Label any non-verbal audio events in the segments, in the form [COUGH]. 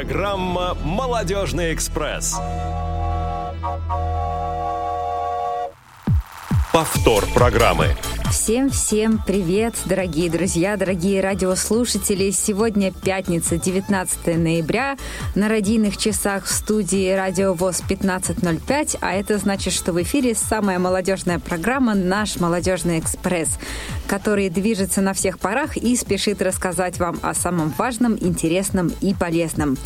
Программа «Молодежный экспресс». Повтор программы. Всем-всем привет, дорогие друзья, дорогие радиослушатели. Сегодня пятница, 19 ноября. На родийных часах в студии Радио ВОЗ 15.05, а это значит, что в эфире самая молодежная программа «Наш молодежный экспресс», который движется на всех парах и спешит рассказать вам о самом важном, интересном и полезном.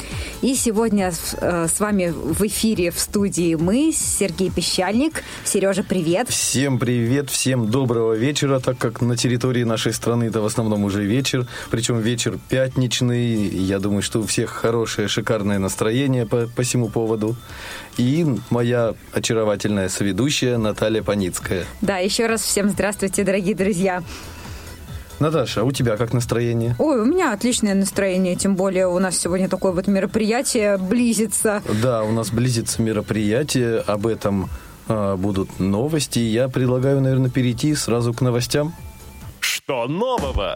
И сегодня э, с вами в эфире в студии мы, Сергей Пещальник. Сережа, привет. Всем привет, всем доброго вечера вечера, так как на территории нашей страны это в основном уже вечер, причем вечер пятничный. Я думаю, что у всех хорошее, шикарное настроение по, по всему поводу. И моя очаровательная соведущая Наталья Паницкая. Да, еще раз всем здравствуйте, дорогие друзья. Наташа, а у тебя как настроение? Ой, у меня отличное настроение, тем более у нас сегодня такое вот мероприятие близится. Да, у нас близится мероприятие, об этом будут новости. Я предлагаю, наверное, перейти сразу к новостям. Что нового?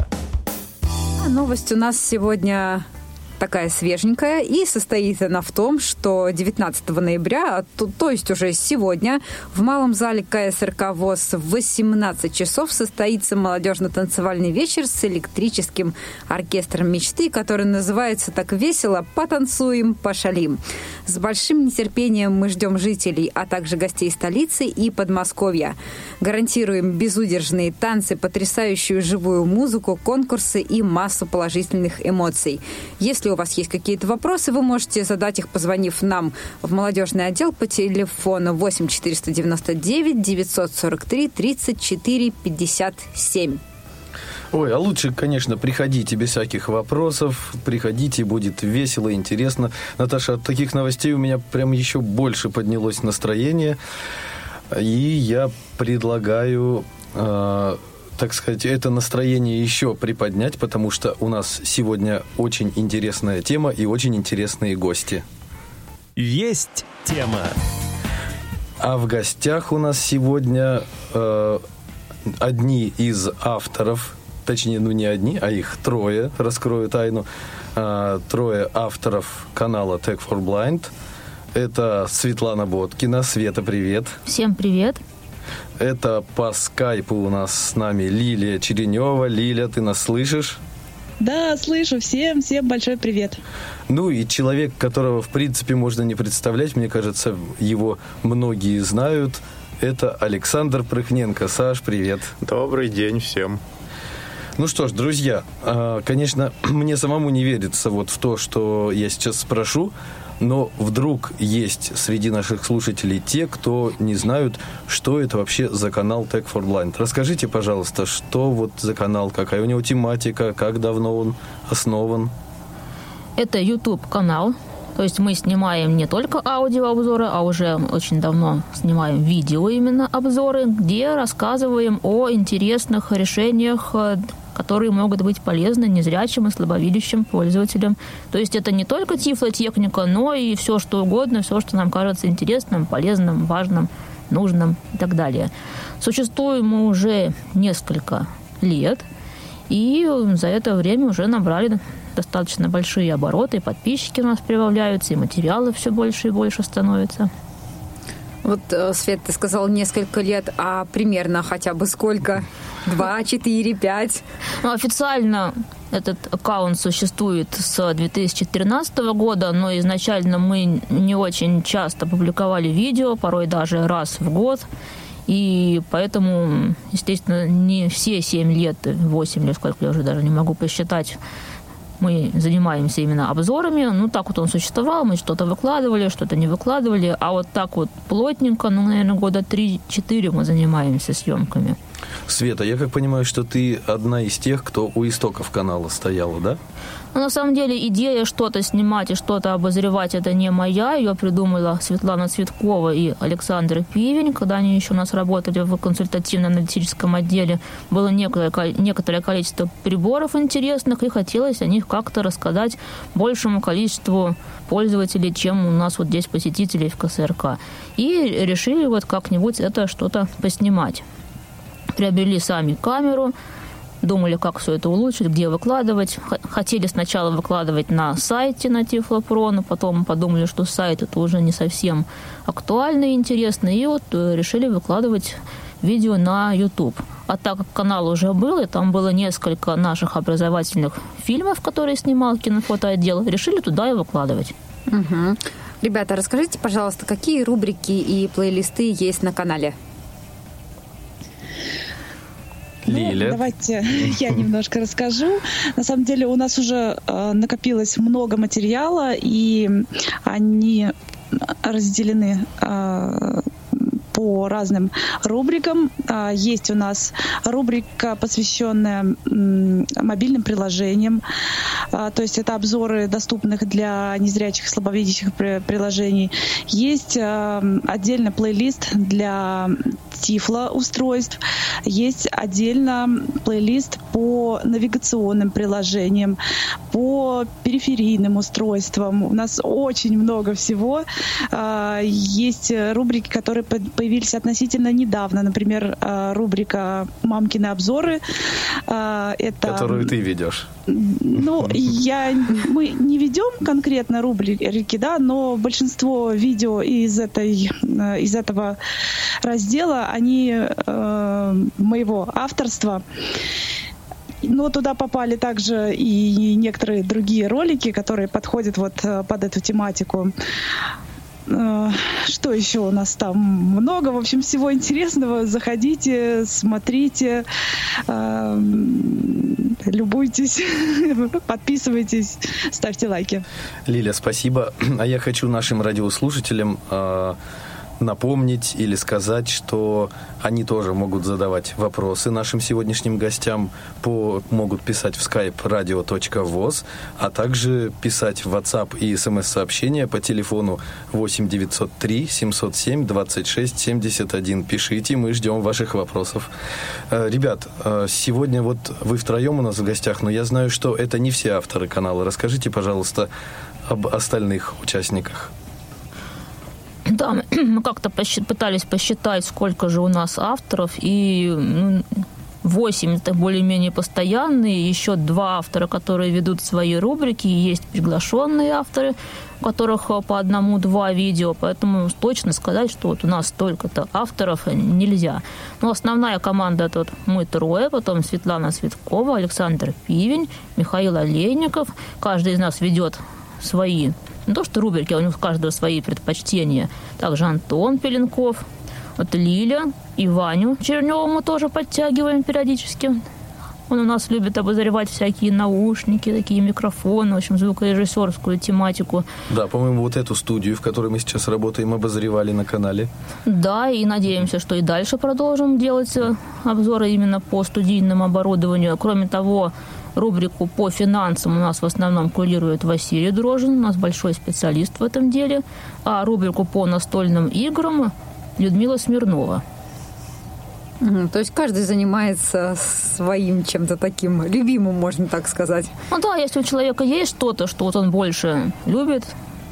А новость у нас сегодня такая свеженькая, и состоит она в том, что 19 ноября, то, то есть уже сегодня, в Малом зале КСРК ВОЗ в 18 часов состоится молодежно-танцевальный вечер с электрическим оркестром мечты, который называется так весело «Потанцуем, пошалим». С большим нетерпением мы ждем жителей, а также гостей столицы и Подмосковья. Гарантируем безудержные танцы, потрясающую живую музыку, конкурсы и массу положительных эмоций. Если если у вас есть какие-то вопросы, вы можете задать их, позвонив нам в молодежный отдел по телефону 8 499 943 34 57. Ой, а лучше, конечно, приходите без всяких вопросов. Приходите, будет весело, интересно. Наташа, от таких новостей у меня прям еще больше поднялось настроение. И я предлагаю э, так сказать, это настроение еще приподнять, потому что у нас сегодня очень интересная тема и очень интересные гости. Есть тема. А в гостях у нас сегодня э, одни из авторов, точнее, ну не одни, а их трое, раскрою тайну, э, трое авторов канала Tech for Blind. Это Светлана Боткина. Света, привет. Всем привет. Это по скайпу у нас с нами Лилия Черенева. Лиля, ты нас слышишь? Да, слышу. Всем, всем большой привет. Ну и человек, которого, в принципе, можно не представлять, мне кажется, его многие знают, это Александр Прыхненко. Саш, привет. Добрый день всем. Ну что ж, друзья, а, конечно, [CLEARS THROAT] мне самому не верится вот в то, что я сейчас спрошу, но вдруг есть среди наших слушателей те, кто не знают, что это вообще за канал Tech for Blind. Расскажите, пожалуйста, что вот за канал, какая у него тематика, как давно он основан? Это YouTube-канал, то есть мы снимаем не только аудиообзоры, а уже очень давно снимаем видео именно обзоры, где рассказываем о интересных решениях которые могут быть полезны незрячим и слабовидящим пользователям. То есть это не только тифлотехника, но и все что угодно, все, что нам кажется интересным, полезным, важным, нужным и так далее. Существуем мы уже несколько лет, и за это время уже набрали достаточно большие обороты, и подписчики у нас прибавляются, и материалы все больше и больше становятся. Вот, э, Свет, ты сказал несколько лет, а примерно хотя бы сколько? Два, [LAUGHS] четыре, пять? Ну, официально этот аккаунт существует с 2013 года, но изначально мы не очень часто публиковали видео, порой даже раз в год. И поэтому, естественно, не все 7 лет, 8 лет, сколько я уже даже не могу посчитать, мы занимаемся именно обзорами. Ну, так вот он существовал, мы что-то выкладывали, что-то не выкладывали. А вот так вот плотненько, ну, наверное, года 3-4 мы занимаемся съемками. Света, я как понимаю, что ты одна из тех, кто у истоков канала стояла, да? Но на самом деле идея что-то снимать и что-то обозревать это не моя. Ее придумала Светлана Цветкова и Александр Пивень, когда они еще у нас работали в консультативно-аналитическом отделе. Было некоторое, некоторое количество приборов интересных, и хотелось о них как-то рассказать большему количеству пользователей, чем у нас вот здесь посетителей в КСРК. И решили вот как-нибудь это что-то поснимать. Приобрели сами камеру, думали, как все это улучшить, где выкладывать. Хотели сначала выкладывать на сайте на Тифлопро, но потом подумали, что сайт это уже не совсем актуально и интересно, и вот э, решили выкладывать видео на YouTube. А так как канал уже был, и там было несколько наших образовательных фильмов, которые снимал кинофотоотдел, решили туда и выкладывать. Угу. Ребята, расскажите, пожалуйста, какие рубрики и плейлисты есть на канале? Лиля. Ну, давайте [LAUGHS] я немножко расскажу. На самом деле у нас уже э, накопилось много материала, и они разделены э, по разным рубрикам. А, есть у нас рубрика, посвященная мобильным приложениям. А, то есть это обзоры доступных для незрячих и слабовидящих приложений. Есть а, отдельно плейлист для Тифло устройств. Есть отдельно плейлист по навигационным приложениям, по периферийным устройствам. У нас очень много всего. Есть рубрики, которые появились относительно недавно. Например, э, рубрика «Мамкины обзоры». Э, это... Которую ты ведешь. Ну, я, мы не ведем конкретно рубрики, да, но большинство видео из, этой, э, из этого раздела, они э, моего авторства. Но туда попали также и некоторые другие ролики, которые подходят вот под эту тематику. Э, что еще у нас там? Много, в общем, всего интересного. Заходите, смотрите, э, любуйтесь, [LAUGHS] подписывайтесь, ставьте лайки. Лиля, спасибо. [CLEARS THROAT] А я хочу нашим радиослушателям э, напомнить или сказать, что они тоже могут задавать вопросы нашим сегодняшним гостям, по, могут писать в skype radio.voz, а также писать в WhatsApp и смс-сообщения по телефону 8 903 707 26 71. Пишите, мы ждем ваших вопросов. Э, ребят, э, сегодня вот вы втроем у нас в гостях, но я знаю, что это не все авторы канала. Расскажите, пожалуйста, об остальных участниках. Да, [CLEARS THROAT] мы как-то пытались посчитать, сколько же у нас авторов, и ну, 8 это более-менее постоянные, еще два автора, которые ведут свои рубрики, есть приглашенные авторы, у которых по одному-два видео, поэтому точно сказать, что вот у нас столько-то авторов нельзя. Но основная команда это вот мы трое, потом Светлана Светкова, Александр Пивень, Михаил Олейников. Каждый из нас ведет свои не то что рубрики, а у них у каждого свои предпочтения. Также Антон Пеленков, вот Лиля и Ваню Черневу мы тоже подтягиваем периодически. Он у нас любит обозревать всякие наушники, такие микрофоны, в общем, звукорежиссерскую тематику. Да, по-моему, вот эту студию, в которой мы сейчас работаем, обозревали на канале. Да, и надеемся, что и дальше продолжим делать э, обзоры именно по студийному оборудованию. Кроме того, Рубрику по финансам у нас в основном курирует Василий Дрожин, у нас большой специалист в этом деле, а рубрику по настольным играм Людмила Смирнова. то есть каждый занимается своим чем-то таким любимым, можно так сказать. Ну да, если у человека есть что-то, что вот он больше любит,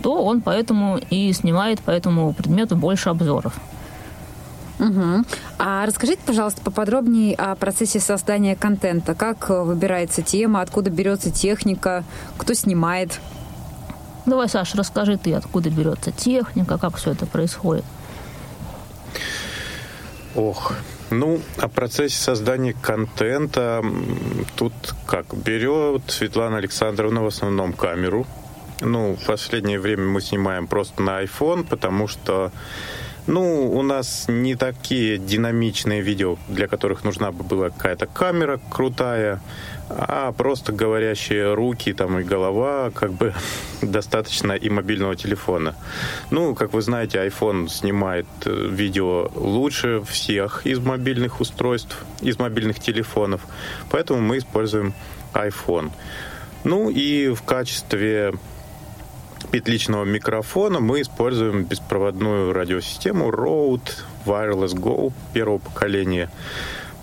то он поэтому и снимает по этому предмету больше обзоров. Угу. А расскажите, пожалуйста, поподробнее о процессе создания контента. Как выбирается тема, откуда берется техника, кто снимает? Давай, Саша, расскажи ты, откуда берется техника, как все это происходит. Ох, ну, о процессе создания контента тут как? Берет Светлана Александровна в основном камеру. Ну, в последнее время мы снимаем просто на iPhone, потому что ну, у нас не такие динамичные видео, для которых нужна бы была какая-то камера крутая, а просто говорящие руки там и голова, как бы [LAUGHS] достаточно и мобильного телефона. Ну, как вы знаете, iPhone снимает э, видео лучше всех из мобильных устройств, из мобильных телефонов, поэтому мы используем iPhone. Ну и в качестве петличного микрофона мы используем беспроводную радиосистему Rode Wireless Go первого поколения.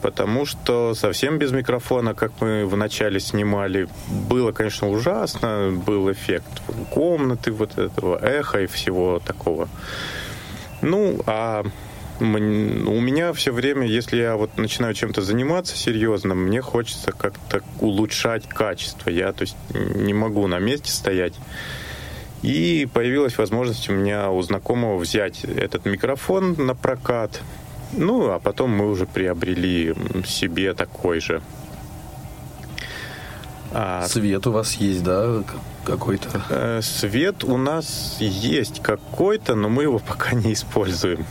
Потому что совсем без микрофона, как мы вначале снимали, было, конечно, ужасно. Был эффект комнаты, вот этого эха и всего такого. Ну, а у меня все время, если я вот начинаю чем-то заниматься серьезно, мне хочется как-то улучшать качество. Я, то есть, не могу на месте стоять. И появилась возможность у меня у знакомого взять этот микрофон на прокат. Ну, а потом мы уже приобрели себе такой же. А... Свет у вас есть, да, какой-то? Э, свет у нас есть какой-то, но мы его [LAUGHS] пока не используем.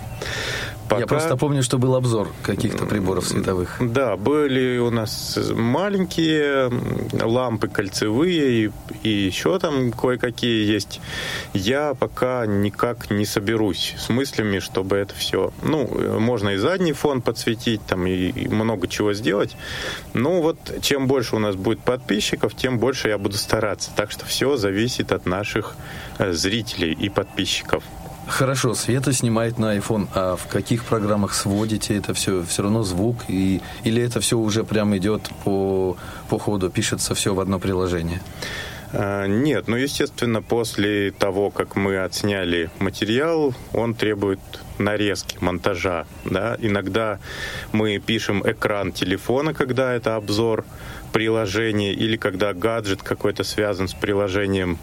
Пока... Я просто помню, что был обзор каких-то приборов световых. Да, были у нас маленькие лампы кольцевые и, и еще там кое-какие есть. Я пока никак не соберусь с мыслями, чтобы это все... Ну, можно и задний фон подсветить, там и, и много чего сделать. Ну, вот чем больше у нас будет подписчиков, тем больше я буду стараться. Так что все зависит от наших э, зрителей и подписчиков. Хорошо, Света снимает на iPhone, а в каких программах сводите это все? Все равно звук? И, или это все уже прям идет по, по ходу, пишется все в одно приложение? А, нет, ну, естественно, после того, как мы отсняли материал, он требует нарезки, монтажа. Да? Иногда мы пишем экран телефона, когда это обзор приложения, или когда гаджет какой-то связан с приложением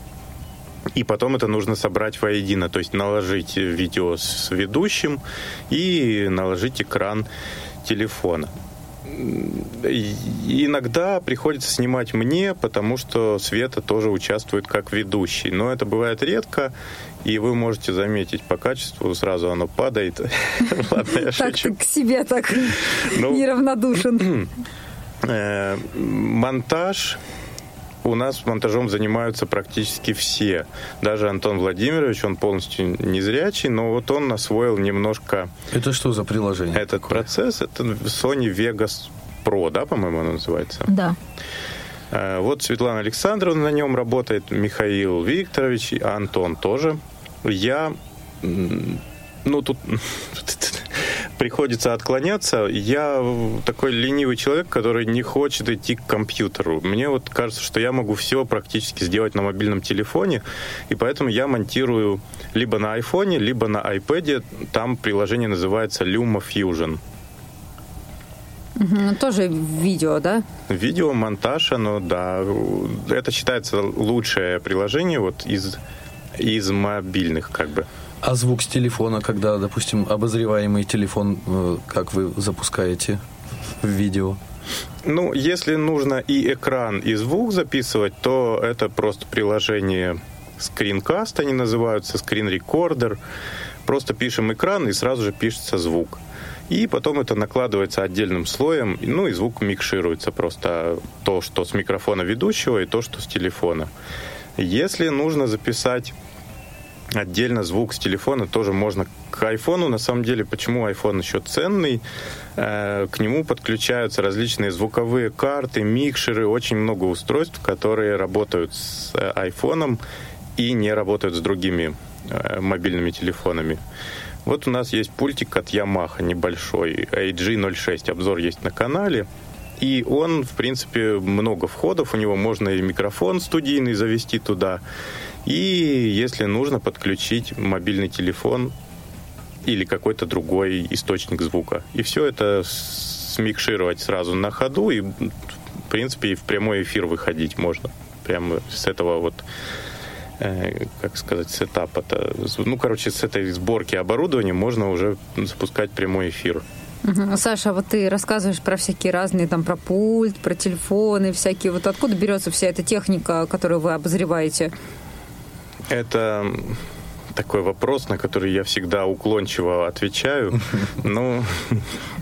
и потом это нужно собрать воедино, то есть наложить видео с ведущим и наложить экран телефона. И иногда приходится снимать мне, потому что Света тоже участвует как ведущий. Но это бывает редко, и вы можете заметить по качеству, сразу оно падает. [LAUGHS] Ладно, я Так ты к себе так ну, неравнодушен. [CLEARS THROAT] Э, монтаж у нас монтажом занимаются практически все. Даже Антон Владимирович, он полностью незрячий, но вот он освоил немножко... Это что за приложение? Этот такое? процесс, это Sony Vegas Pro, да, по-моему, оно называется? Да. Э, вот Светлана Александровна на нем работает, Михаил Викторович, Антон тоже. Я ну, тут [LAUGHS] приходится отклоняться. Я такой ленивый человек, который не хочет идти к компьютеру. Мне вот кажется, что я могу все практически сделать на мобильном телефоне, и поэтому я монтирую либо на айфоне, либо на iPad. Там приложение называется Luma Fusion. Угу, тоже видео, да? Видео, монтаж, оно, да. Это считается лучшее приложение вот из, из мобильных, как бы. А звук с телефона, когда, допустим, обозреваемый телефон, э, как вы запускаете в видео? Ну, если нужно и экран, и звук записывать, то это просто приложение скринкаст, они называются, скрин-рекордер. Просто пишем экран, и сразу же пишется звук. И потом это накладывается отдельным слоем, ну и звук микшируется просто то, что с микрофона ведущего, и то, что с телефона. Если нужно записать Отдельно звук с телефона тоже можно к айфону. На самом деле, почему iPhone еще ценный? Э, к нему подключаются различные звуковые карты, микшеры, очень много устройств, которые работают с э, айфоном и не работают с другими э, мобильными телефонами. Вот у нас есть пультик от Yamaha небольшой, AG06, обзор есть на канале. И он, в принципе, много входов, у него можно и микрофон студийный завести туда, и, если нужно, подключить мобильный телефон или какой-то другой источник звука. И все это смикшировать сразу на ходу, и, в принципе, и в прямой эфир выходить можно. Прямо с этого вот э, как сказать, сетапа. -то. Ну, короче, с этой сборки оборудования можно уже запускать прямой эфир. Угу. Саша, вот ты рассказываешь про всякие разные, там, про пульт, про телефоны, всякие. Вот откуда берется вся эта техника, которую вы обозреваете? Это такой вопрос, на который я всегда уклончиво отвечаю. [LAUGHS] Ну,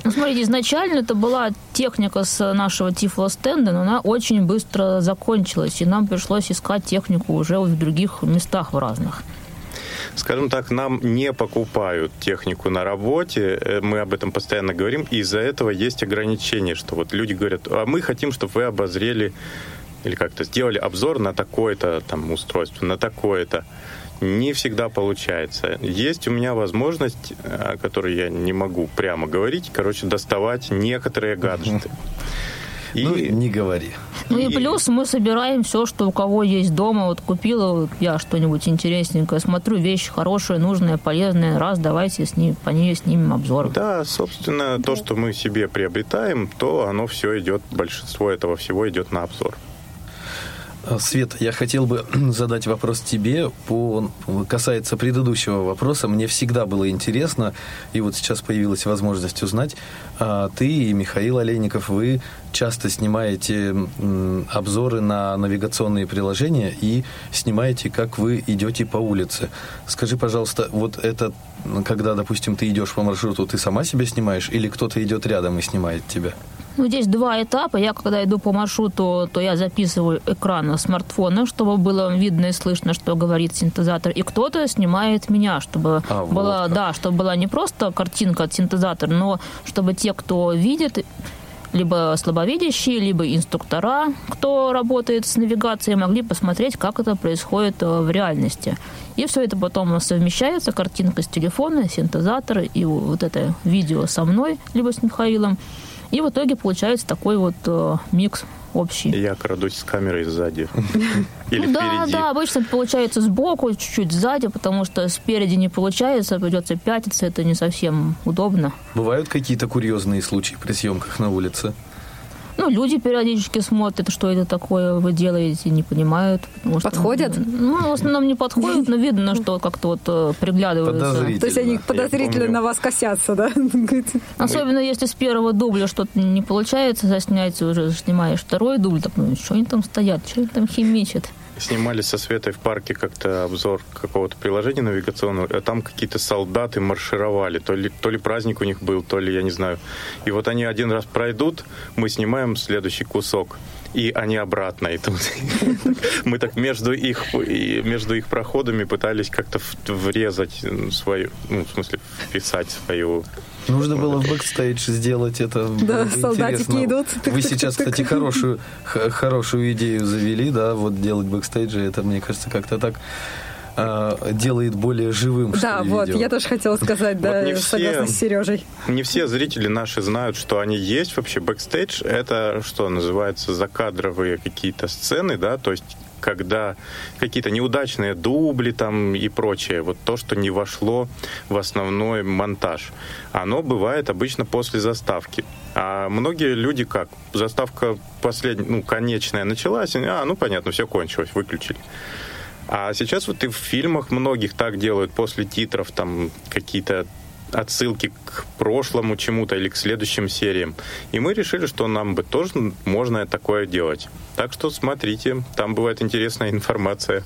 ну смотрите, изначально это была техника с нашего тифло-стенда, но она очень быстро закончилась, и нам пришлось искать технику уже в других местах в разных. Скажем так, нам не покупают технику на работе, э, мы об этом постоянно говорим, и из-за этого есть ограничения, что вот люди говорят, а мы хотим, чтобы вы обозрели или как-то сделали обзор на такое-то там устройство, на такое-то. Не всегда получается. Есть у меня возможность, о которой я не могу прямо говорить, короче, доставать некоторые гаджеты. И... Ну, не говори. Ну и плюс мы собираем все, что у кого есть дома. Вот купила вот я что-нибудь интересненькое, смотрю вещь хорошая, нужная, полезная. Раз, давайте с ней, по ней снимем обзор. Да, собственно, то, что мы себе приобретаем, то оно все идет, большинство этого всего идет на обзор. А, Свет, я хотел бы [CLEARS THROAT] задать вопрос тебе, по, касается предыдущего вопроса. Мне всегда было интересно, и вот сейчас появилась возможность узнать, а, ты и Михаил Олейников, вы часто снимаете обзоры на навигационные приложения и снимаете, как вы идете по улице. Скажи, пожалуйста, вот это, когда, допустим, ты идешь по маршруту, ты сама себя снимаешь или кто-то идет рядом и снимает тебя? Ну, здесь два этапа. Я, когда иду по маршруту, то я записываю экран смартфона, чтобы было видно и слышно, что говорит синтезатор. И кто-то снимает меня, чтобы А, вот была, как. да, чтобы была не просто картинка от синтезатора, но чтобы те, кто видит, либо слабовидящие, либо инструктора, кто работает с навигацией, могли посмотреть, как это происходит э, в реальности. И все это потом совмещается, картинка с телефона, синтезатор и вот это видео со мной, либо с Михаилом. И в итоге получается такой вот э, микс общий. Я крадусь с камерой сзади. [LAUGHS] Или Ну да, впереди. да, обычно получается сбоку, чуть-чуть сзади, потому что спереди не получается, придется пятиться, это не совсем удобно. Бывают какие-то курьезные случаи при съемках на улице? Ну, люди периодически смотрят, что это такое вы делаете, не понимают. потому что, Подходят? Ну, в основном не подходят, но видно, что как-то вот э, приглядываются. То есть они подозрительно на вас косятся, да? [LAUGHS] Особенно если с первого дубля что-то не получается заснять, уже снимаешь второй дубль, так, ну, что они там стоят, что они там химичат. Снимали со Светой в парке как-то обзор какого-то приложения навигационного, а там какие-то солдаты маршировали. То ли, то ли праздник у них был, то ли я не знаю. И вот они один раз пройдут, мы снимаем следующий кусок. И они обратно. И тут [LAUGHS] мы так между их, и между их проходами пытались как-то врезать свою, ну, в смысле, вписать свою Нужно было в бэкстейдж сделать это. Да, солдатики идут. Вы сейчас, кстати, хорошую, хорошую идею завели, да, вот делать бэкстейджи, это, мне кажется, как-то так а, делает более живым, Да, ли, вот, видео. я тоже хотела сказать, да, не все. с Сережей. Не все зрители наши знают, что они есть вообще. Бэкстейдж — это что называется закадровые какие-то сцены, да, то есть когда какие-то неудачные дубли там и прочее, вот то, что не вошло в основной монтаж, оно бывает обычно после заставки. А многие люди как? Заставка последняя, ну, конечная началась, и, а, ну, понятно, все кончилось, выключили. А сейчас вот и в фильмах многих так делают после титров, там какие-то отсылки к прошлому чему-то или к следующим сериям. И мы решили, что нам бы тоже можно такое делать. Так что смотрите, там бывает интересная информация.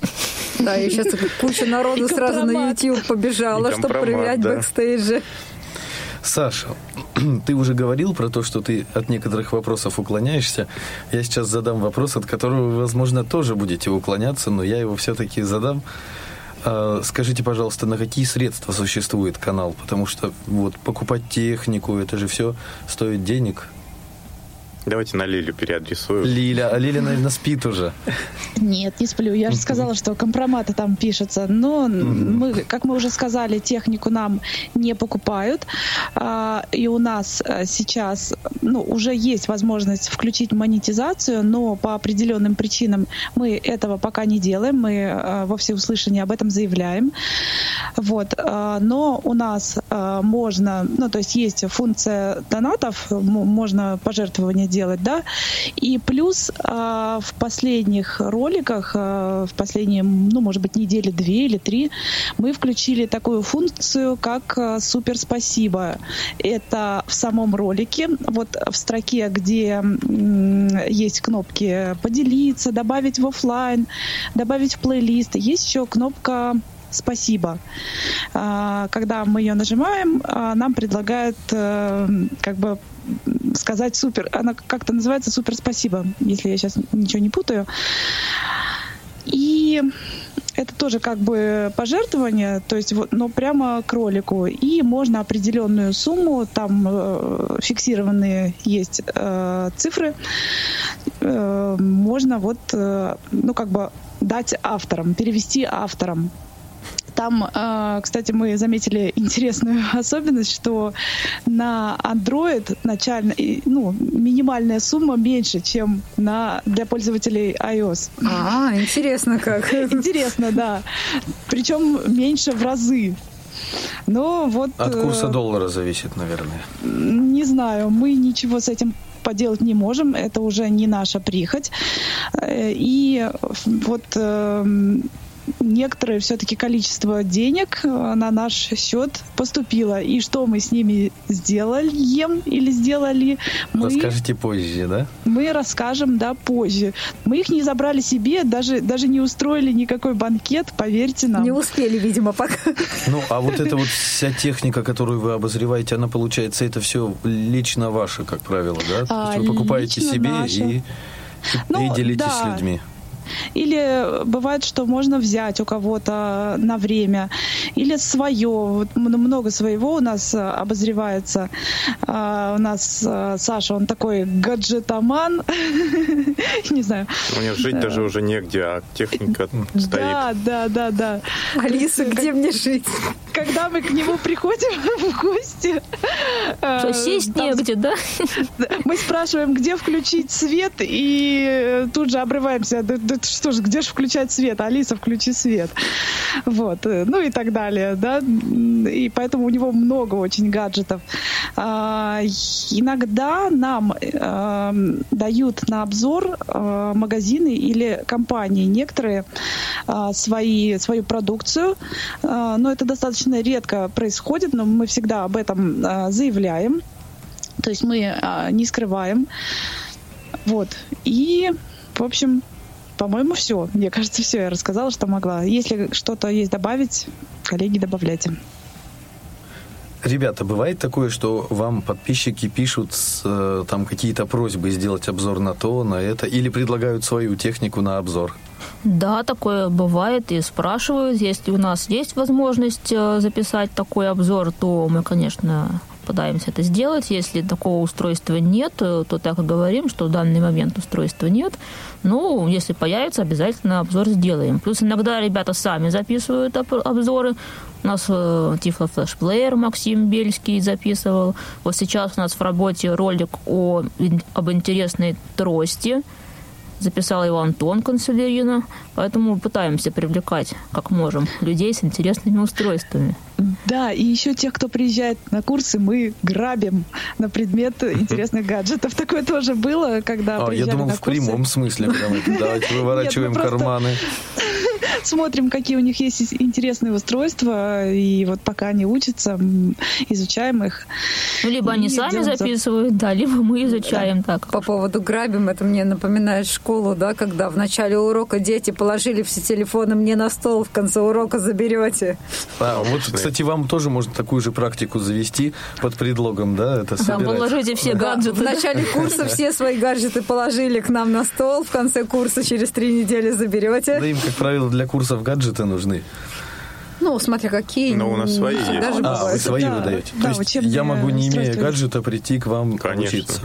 Да, и сейчас куча народу сразу на. YouTube побежала, чтобы проверять бэкстейджи. Саша, [CLEARS THROAT] ты уже говорил про то, что ты от некоторых вопросов уклоняешься. Я сейчас задам вопрос, от которого вы, возможно, тоже будете уклоняться, но я его все-таки задам. А, Скажите, пожалуйста, на какие средства существует канал? Потому что вот покупать технику, это же все стоит денег. Давайте на Лилю переадресую. Лиля, а Лиля, наверное, спит уже. Нет, не сплю. Я же сказала, что компроматы там пишутся. Но мы, как мы уже сказали, технику нам не покупают. А, И у нас а, сейчас ну, уже есть возможность включить монетизацию, но по определенным причинам мы этого пока не делаем. Мы а, во всеуслышание об этом заявляем. Вот. а, Но у нас можно, ну, то есть есть функция донатов, можно пожертвования делать, да, и плюс а, в последних роликах, а, в последние, ну, может быть, недели две или три, мы включили такую функцию, как а, супер спасибо. Это в самом ролике, вот в строке, где м, есть кнопки поделиться, добавить в офлайн, добавить в плейлист, есть еще кнопка спасибо. Когда мы ее нажимаем, нам предлагают э, как бы сказать супер. Она как-то называется супер спасибо, если я сейчас ничего не путаю. И это тоже как бы пожертвование, то есть вот, но прямо к ролику. И можно определенную сумму, там э, фиксированные есть э, цифры, э, можно вот, э, ну как бы дать авторам, перевести авторам. Там, э, кстати, мы заметили интересную [LAUGHS] особенность, что на Android начально, ну, минимальная сумма меньше, чем на, для пользователей iOS. А, интересно как. [LAUGHS] Интересно, да. Причем меньше в разы. Но вот... От курса э, доллара зависит, наверное. Не знаю, мы ничего с этим поделать не можем, это уже не наша прихоть. Э, И вот эм, некоторое все-таки количество денег э, на наш счет поступило. И что мы с ними сделали или сделали, мы, Расскажите позже, да? мы расскажем да, позже. Мы их не забрали себе, даже, даже не устроили никакой банкет, поверьте нам. Не успели, видимо, пока. Ну, а вот эта вот вся техника, которую вы обозреваете, она, получается, это все лично ваше, как правило, да? То А, есть вы покупаете лично себе и, и Ну, делитесь да. с людьми. Или бывает, что можно взять у кого-то на время, или свое. Вот много своего у нас э, обозревается. А, У нас э, Саша, он такой гаджетоман. [LAUGHS] Не знаю. У меня жить даже уже негде, а техника стоит. Да, да, да, да. Алиса, где мне жить? Когда мы к нему приходим [LAUGHS] в гости, э, Что, сесть там негде, да? Мы спрашиваем, где включить свет, и э, тут же обрываемся. Да, да что ж, где же включать свет? Алиса, включи свет. Вот. э, Ну и так далее, да. И поэтому у него много очень гаджетов. А, Иногда нам э, дают на обзор э, магазины или компании некоторые э, свои, свою продукцию. Э, Но это достаточно редко происходит, но мы всегда об этом э, заявляем. То есть мы а, не скрываем. Вот. И, в общем, по-моему, все. Мне кажется, все я рассказала, что могла. Если что-то есть добавить, коллеги, добавляйте. Ребята, бывает такое, что вам подписчики пишут с, э, там какие-то просьбы сделать обзор на то, на это, или предлагают свою технику на обзор? Да, такое бывает и спрашивают. Если у нас есть возможность э, записать такой обзор, то мы, конечно, пытаемся это сделать. Если такого устройства нет, э, то так и говорим, что в данный момент устройства нет. Ну, если появится, обязательно обзор сделаем. Плюс иногда ребята сами записывают об- обзоры. У нас э, Тифло флешплеер Максим Бельский записывал. Вот сейчас у нас в работе ролик о, об интересной трости. Записал его Антон Консулерина. Поэтому пытаемся привлекать, как можем, людей с интересными устройствами. Да, и еще тех, кто приезжает на курсы, мы грабим на предмет интересных гаджетов. Такое тоже было, когда А, я думал, на в курсы. прямом смысле. прям Давайте [LAUGHS] выворачиваем Нет, мы просто- карманы. [LAUGHS] Смотрим, какие у них есть интересные устройства, и вот пока они учатся, изучаем их. Ну, либо они сами записывают, да, либо мы изучаем так. По поводу грабим, это мне напоминает школу, да, когда в начале урока дети положили все телефоны мне на стол, в конце урока заберете. А, вот, кстати, вам тоже можно такую же практику завести под предлогом, да, это собирать. положите все Да, гаджеты. в начале курса все свои гаджеты положили к нам на стол, в конце курса через три недели Да заберете. им, как правило, для курсов гаджеты нужны. Ну, смотря какие. Но у нас свои есть. А, вы свои Да, выдаете. да, То есть я могу, не имея гаджета, прийти к вам Конечно. учиться.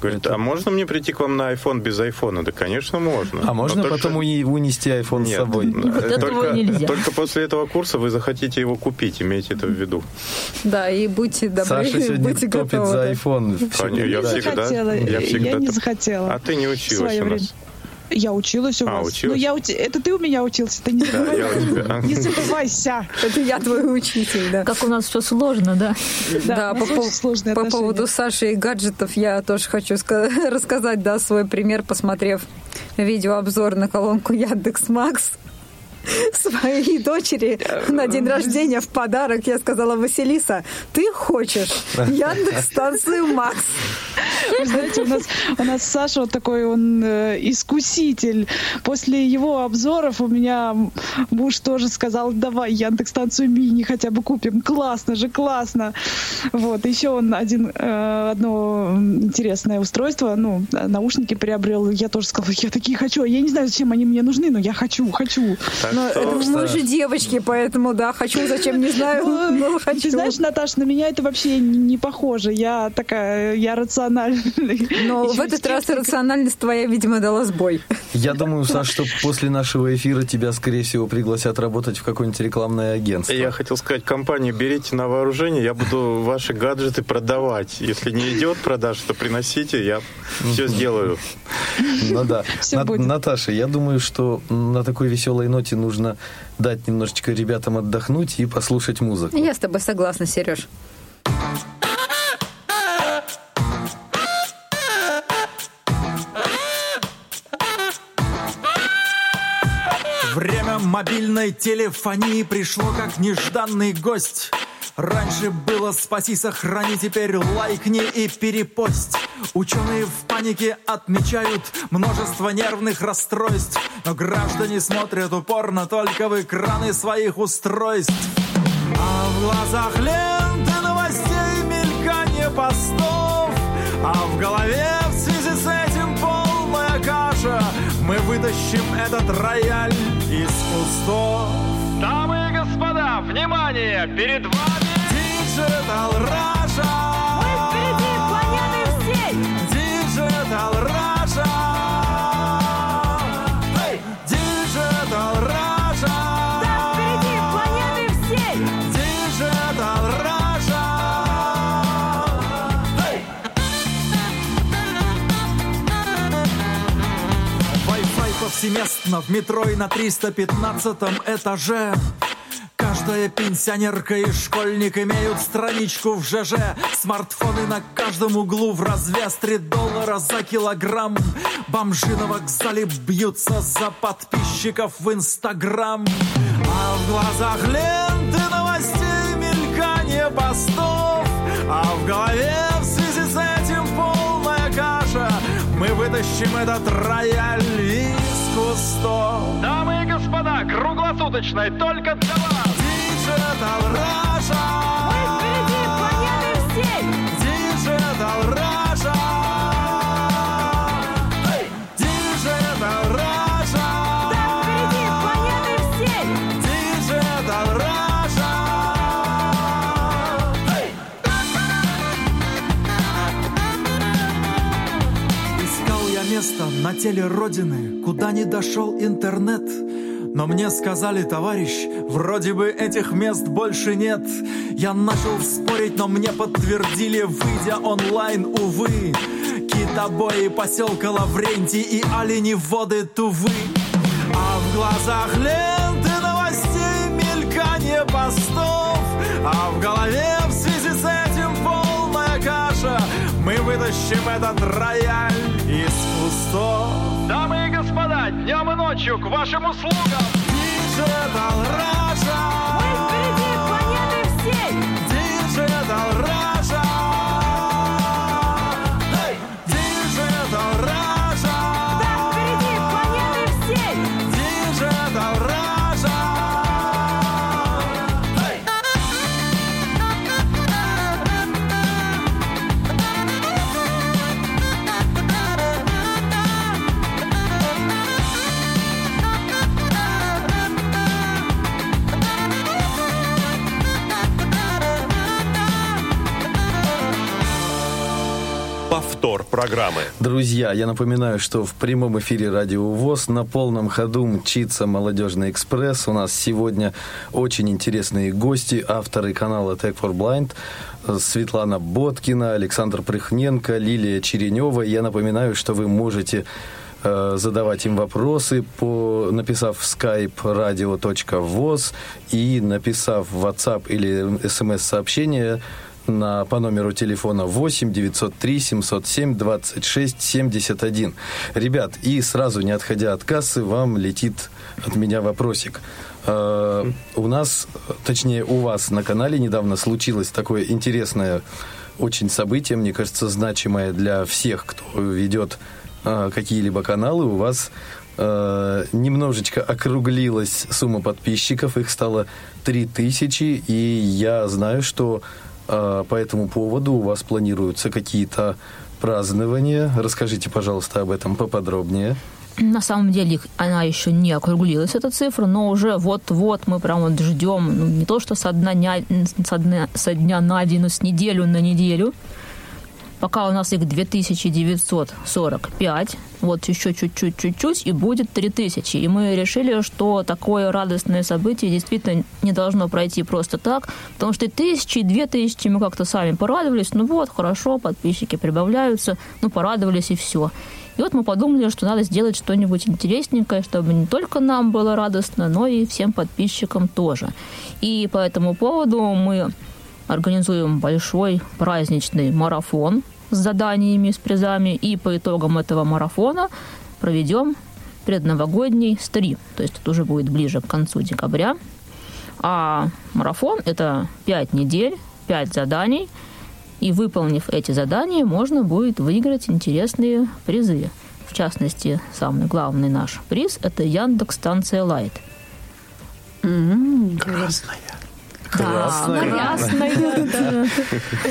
Говорит, а можно мне прийти к вам на iPhone без айфона? Да, конечно, можно. А можно Но только- потом унести iPhone с Нет, собой? э, Вот только, нельзя. только после этого курса вы захотите его купить, имейте это в виду. Да, и будьте добры, Саша сегодня будьте топит готовы. за да. iPhone. Конечно, я Да. всегда- захотела. я всегда не так- захотела. А ты не училась у время. Я училась у А, вас. училась? Ну, я ути- Это ты у меня учился, ты не Да, забывай. я у тебя. Не забывайся. Это я твой учитель, да. Как у нас все сложно, да. Да, у по, поводу Саши и гаджетов я тоже хочу ска- [LAUGHS] рассказать, да, свой пример, посмотрев видеообзор на колонку Яндекс Макс [LAUGHS] своей дочери на день рождения в подарок. Я сказала, Василиса, ты хочешь Яндекс станцию Макс? Вы знаете, у нас, у нас Саша вот такой, он э, искуситель. После его обзоров у меня муж тоже сказал, давай Яндекс станцию мини хотя бы купим. Классно же, классно. Вот, еще он один, э, одно интересное устройство, ну, наушники приобрел. Я тоже сказала, я такие хочу. Я не знаю, зачем они мне нужны, но я хочу, хочу. Так Ну, это мы же девочки, поэтому, да, хочу, зачем, не знаю, [LAUGHS] но Ты хочу. знаешь, Наташа, на меня это вообще не похоже. Я такая, я рациональная. Но в этот раз рациональность твоя, видимо, дала сбой. Я думаю, Саш, что после нашего эфира тебя, скорее всего, пригласят работать в какое-нибудь рекламное агентство. Я хотел сказать, компании, берите на вооружение, я буду ваши гаджеты продавать. Если не идет продажа, то приносите, я все сделаю. Ну да. Наташа, я думаю, что на такой веселой ноте нужно дать немножечко ребятам отдохнуть и послушать музыку. Я с тобой согласна, Сереж. Время мобильной телефонии пришло как нежданный гость. Раньше было спаси, сохрани, теперь лайкни и перепость. Ученые в панике отмечают множество нервных расстройств, но граждане смотрят упорно только в экраны своих устройств. А в глазах ленты новостей мелькание постов, а в голове в связи с этим полная каша. Мы вытащим этот рояль из кустов. Дамы и господа, внимание! Перед вами Digital Russia! Повсеместно в метро и на 315 этаже. Каждая пенсионерка и школьник имеют страничку в ЖЖ Смартфоны на каждом углу в развес 3 доллара за килограмм. Бомжи на вокзале бьются за подписчиков в Инстаграм. А в глазах ленты новостей мелькание постов. А в голове в связи с этим полная каша. Мы вытащим этот рояль кустов Дамы и господа, круглосуточной только для вас! Digital Russia! Мы впереди теле Родины, куда не дошел интернет. Но мне сказали, товарищ, вроде бы этих мест больше нет. Я начал спорить, но мне подтвердили, выйдя онлайн, увы. Китобои поселка Лаврентий и олени воды Тувы. А в глазах ленты новостей мелькание постов, а в голове в связи с этим полная каша. Мы вытащим этот рояль из кустов. Дамы и господа, днем и ночью к вашим услугам! Digital Russia! Мы впереди планеты всей! Digital Russia! Программы. Друзья, я напоминаю, что в прямом эфире Радио ВОЗ на полном ходу мчится «Молодежный экспресс». У нас сегодня очень интересные гости, авторы канала Tech for Blind, Светлана Боткина, Александр Прыхненко, Лилия Черенева. Я напоминаю, что вы можете э, задавать им вопросы, по, написав в skype radio.voz и написав в WhatsApp или смс-сообщение на, по номеру телефона 8 903 707 26 71. Ребят, и сразу, не отходя от кассы, вам летит от меня вопросик. Э, у нас, точнее, у вас на канале недавно случилось такое интересное очень событие, мне кажется, значимое для всех, кто ведет э, какие-либо каналы. У вас э, немножечко округлилась сумма подписчиков, их стало 3000, и я знаю, что по этому поводу у вас планируются какие-то празднования. Расскажите, пожалуйста, об этом поподробнее. На самом деле она еще не округлилась, эта цифра, но уже вот-вот мы прям вот ждем, ну, не то что со дня, со дня, со дня на день, но с неделю на неделю. Пока у нас их 2945, вот еще чуть-чуть, чуть-чуть, и будет 3000. И мы решили, что такое радостное событие действительно не должно пройти просто так, потому что и тысячи, и две тысячи мы как-то сами порадовались, ну вот, хорошо, подписчики прибавляются, ну порадовались и все. И вот мы подумали, что надо сделать что-нибудь интересненькое, чтобы не только нам было радостно, но и всем подписчикам тоже. И по этому поводу мы организуем большой праздничный марафон с заданиями, с призами, и по итогам этого марафона проведем предновогодний стрим. То есть это уже будет ближе к концу декабря. А марафон – это 5 недель, 5 заданий, и выполнив эти задания, можно будет выиграть интересные призы. В частности, самый главный наш приз – это Яндекс станция Лайт. Красная. Красная.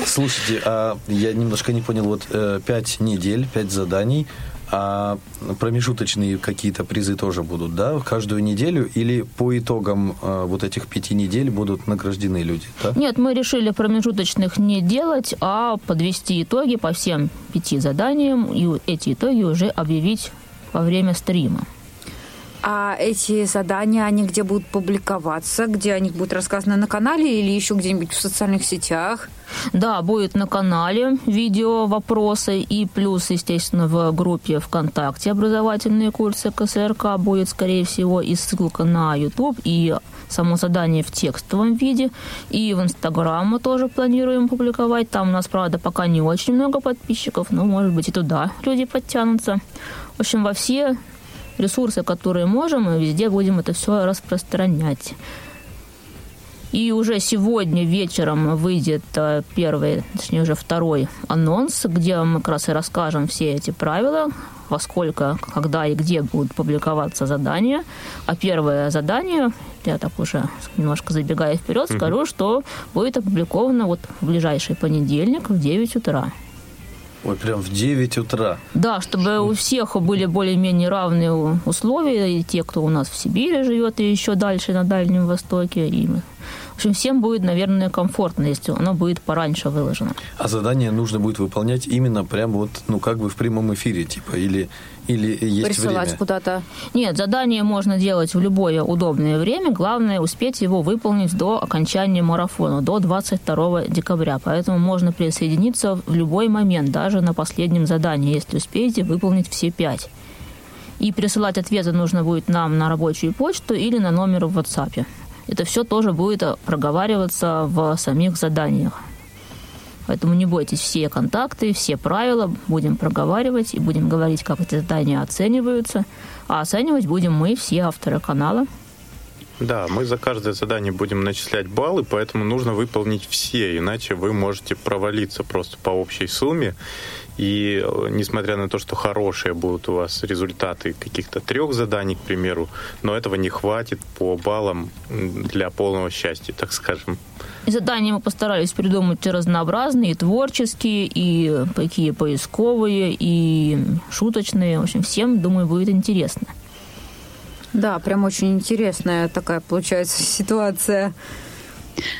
Слушайте, а я немножко не понял, вот э, пять недель, пять заданий, а промежуточные какие-то призы тоже будут, да, каждую неделю или по итогам э, вот этих пяти недель будут награждены люди, да? Нет, мы решили промежуточных не делать, а подвести итоги по всем пяти заданиям и эти итоги уже объявить во время стрима. А эти задания, они где будут публиковаться, где о них будет рассказано на канале или еще где-нибудь в социальных сетях? Да, будет на канале видео, вопросы и плюс, естественно, в группе ВКонтакте образовательные курсы КСРК будет, скорее всего, и ссылка на YouTube, и само задание в текстовом виде. И в Инстаграм мы тоже планируем публиковать. Там у нас, правда, пока не очень много подписчиков, но, может быть, и туда люди подтянутся. В общем, во все ресурсы, которые можем, мы везде будем это все распространять. И уже сегодня вечером выйдет э, первый, точнее уже второй анонс, где мы как раз и расскажем все эти правила, во сколько, когда и где будут публиковаться задания. А первое задание, я так уже немножко забегая вперед, скажу, что будет опубликовано вот в ближайший понедельник в 9 утра. Ой, прям в 9 утра. Да, чтобы у всех были более-менее равные условия, и те, кто у нас в Сибири живет, и еще дальше на Дальнем Востоке, и в общем, всем будет, наверное, комфортно, если оно будет пораньше выложено. А задание нужно будет выполнять именно прямо вот, ну, как бы в прямом эфире, типа, или, или есть Присылать время? куда-то? Нет, задание можно делать в любое удобное время. Главное успеть его выполнить до окончания марафона, до 22 декабря. Поэтому можно присоединиться в любой момент, даже на последнем задании, если успеете выполнить все пять. И присылать ответы нужно будет нам на рабочую почту или на номер в WhatsApp это все тоже будет проговариваться в самих заданиях. Поэтому не бойтесь, все контакты, все правила будем проговаривать и будем говорить, как эти задания оцениваются. А оценивать будем мы, все авторы канала. Да, мы за каждое задание будем начислять баллы, поэтому нужно выполнить все, иначе вы можете провалиться просто по общей сумме. И э, несмотря на то, что хорошие будут у вас результаты каких-то трех заданий, к примеру, но этого не хватит по баллам для полного счастья, так скажем. И задания мы постарались придумать разнообразные, и творческие, и такие поисковые, и шуточные. В общем, всем, думаю, будет интересно. Да, прям очень интересная такая получается ситуация.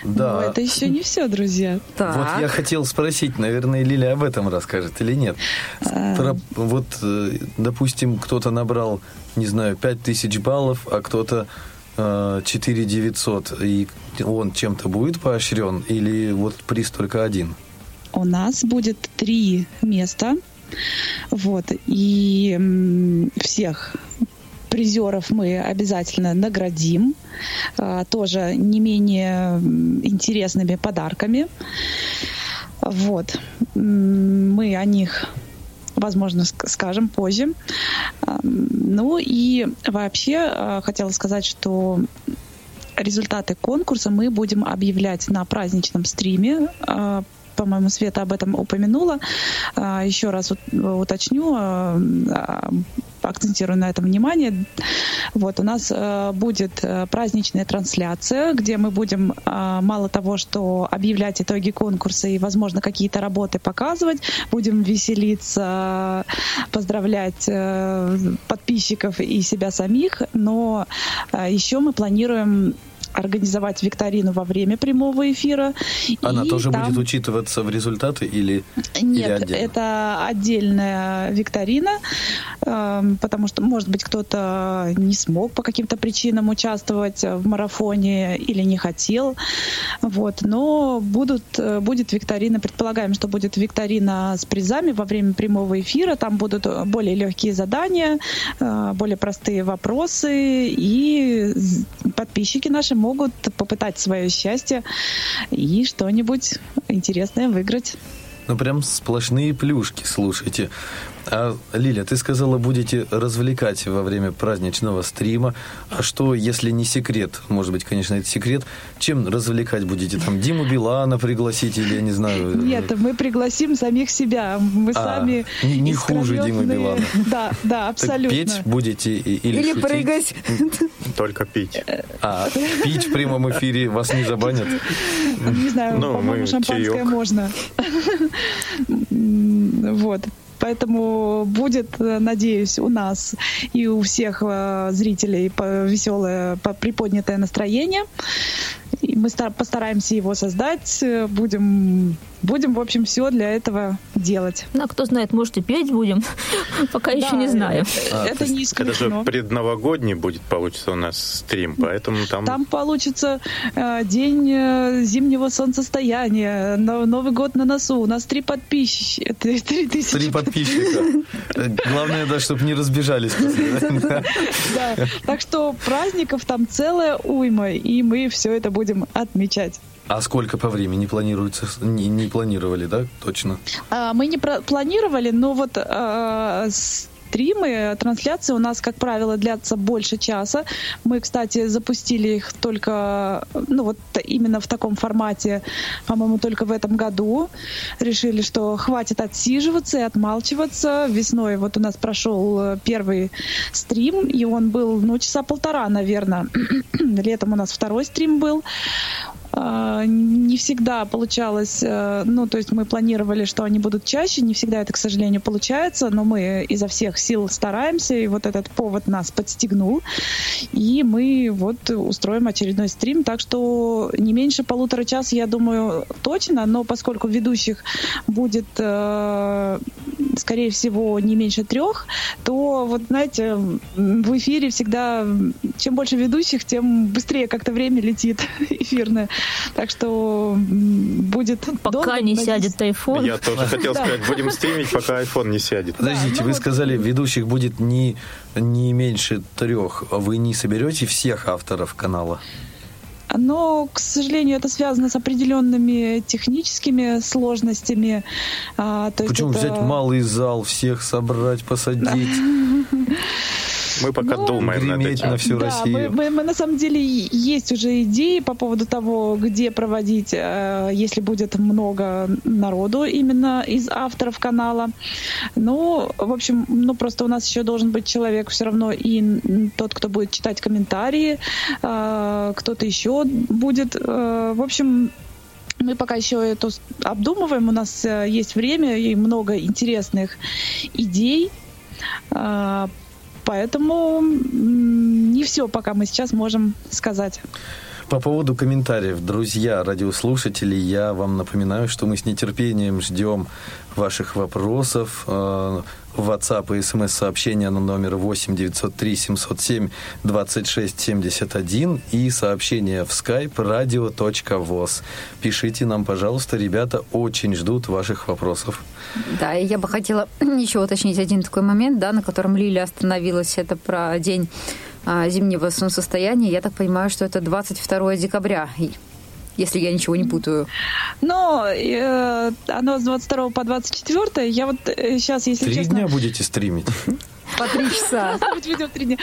Да. Но это еще не все, друзья. Так. Вот я хотел спросить, наверное, Лиля об этом расскажет или нет. А... Про, вот, э, допустим, кто-то набрал, не знаю, 5000 баллов, а кто-то 4 э, 900, и он чем-то будет поощрен, или вот приз только один? У нас будет три места. Вот. И всех призеров мы обязательно наградим, а, тоже не менее интересными подарками. Вот. Мы о них возможно, скажем позже. А, ну и вообще а, хотела сказать, что результаты конкурса мы будем объявлять на праздничном стриме по-моему, Света об этом упомянула. Еще раз уточню, акцентирую на этом внимание. Вот, у нас э, будет э, праздничная трансляция, где мы будем э, мало того, что объявлять итоги конкурса и, возможно, какие-то работы показывать, будем веселиться, поздравлять подписчиков и себя самих, но еще мы планируем организовать викторину во время прямого эфира. Она И тоже там- будет учитываться в результаты или, или Нет, отдельно? это отдельная викторина, эм, потому что, может быть, кто-то не смог по каким-то причинам участвовать в марафоне или не хотел. Вот. Но будут, э, будет викторина, предполагаем, что будет викторина с призами во время прямого эфира. Там будут более легкие задания, э, более простые вопросы, и подписчики наши могут попытать свое счастье и что-нибудь интересное выиграть. Ну, прям сплошные плюшки, слушайте. А, Лиля, ты сказала, будете развлекать во время праздничного стрима. А что, если не секрет? Может быть, конечно, это секрет. Чем развлекать будете? Там Диму Билана пригласить или, я не знаю... Нет, мы пригласим самих себя. Мы А, сами не- не хуже Димы. Билана. Да, да, Так абсолютно. петь будете или, Или шутить? прыгать. Только пить. А, пить в прямом эфире вас не забанят? Не знаю, Ну, по-моему, шампанское чаек. можно. [LAUGHS] Вот. Поэтому будет, э, надеюсь, у нас и у всех э, зрителей веселое, по- приподнятое настроение. И мы ста- постараемся его создать. Э, Будем, будем, в общем, все для этого делать. Ну, а кто знает, может, и петь будем. [LAUGHS] Пока еще Да, не знаю. А, то Это не Это же исключено. предновогодний будет, получится, у нас стрим, поэтому там... Там получится э, день э, зимнего солнцестояния, но- Новый год на носу. У нас три подписчика. Три тысячи. Три подписчика. Э, Главное, да, чтобы не разбежались. [LAUGHS] Так что праздников там целая уйма, и мы все это будем отмечать. А сколько по времени планируется? Не, не планировали, да? Точно. А, Мы не планировали, но вот а, стримы, трансляции у нас, как правило, длятся больше часа. Мы, кстати, запустили их только, ну вот именно в таком формате, по-моему, только в этом году. Решили, что хватит отсиживаться и отмалчиваться. Весной вот у нас прошел э, первый стрим, и он был, ну, часа полтора, наверное. [CLEARS THROAT] Летом у нас второй стрим был. А, Не всегда получалось, э, ну, то есть мы планировали, что они будут чаще, не всегда это, к сожалению, получается, но мы изо всех сил стараемся, и вот этот повод нас подстегнул, и мы вот устроим очередной стрим, так что не меньше полутора часа, я думаю, точно, но поскольку ведущих будет, э, скорее всего, не меньше трех, то вот, знаете, в эфире всегда, чем больше ведущих, тем быстрее как-то время летит [LAUGHS] эфирное. Так что будет Пока долго, не надеюсь. сядет айфон. Я тоже хотел сказать, будем стримить, пока iPhone не сядет. Подождите, ну вы сказали, ведущих будет не, не меньше трех. Вы не соберете всех авторов канала? Но, к сожалению, это связано с определенными техническими сложностями. А, то есть Почему это- взять малый зал, всех собрать, посадить? [LAUGHS] Мы пока Ну, думаем над этим. на всю да, Россию. Мы, мы- мы на самом деле есть уже идеи по поводу того, где проводить, э, если будет много народу именно из авторов канала. Ну, в общем, ну просто у нас еще должен быть человек все равно и тот, кто будет читать комментарии, э, кто-то еще будет. Э, В общем, мы пока еще это обдумываем, у нас э, есть время и много интересных идей. Поэтому не все пока мы сейчас можем сказать. По поводу комментариев, друзья, радиослушатели, я вам напоминаю, что мы с нетерпением ждем ваших вопросов. э, WhatsApp и смс-сообщения на номер 8 903 707 26 71 и сообщение в skype radio.voz. Пишите нам, пожалуйста, ребята, очень ждут ваших вопросов. Да, и я бы хотела [CLEARS THROAT] еще уточнить один такой момент, да, на котором Лилия остановилась. Это про день зимнего солнцестояния. Я так понимаю, что это 22 декабря, если я ничего не путаю. Но э, оно с 22 по 24. Я вот сейчас, если Три честно... дня будете стримить? [LAUGHS] По три часа. Быть видео в три дня.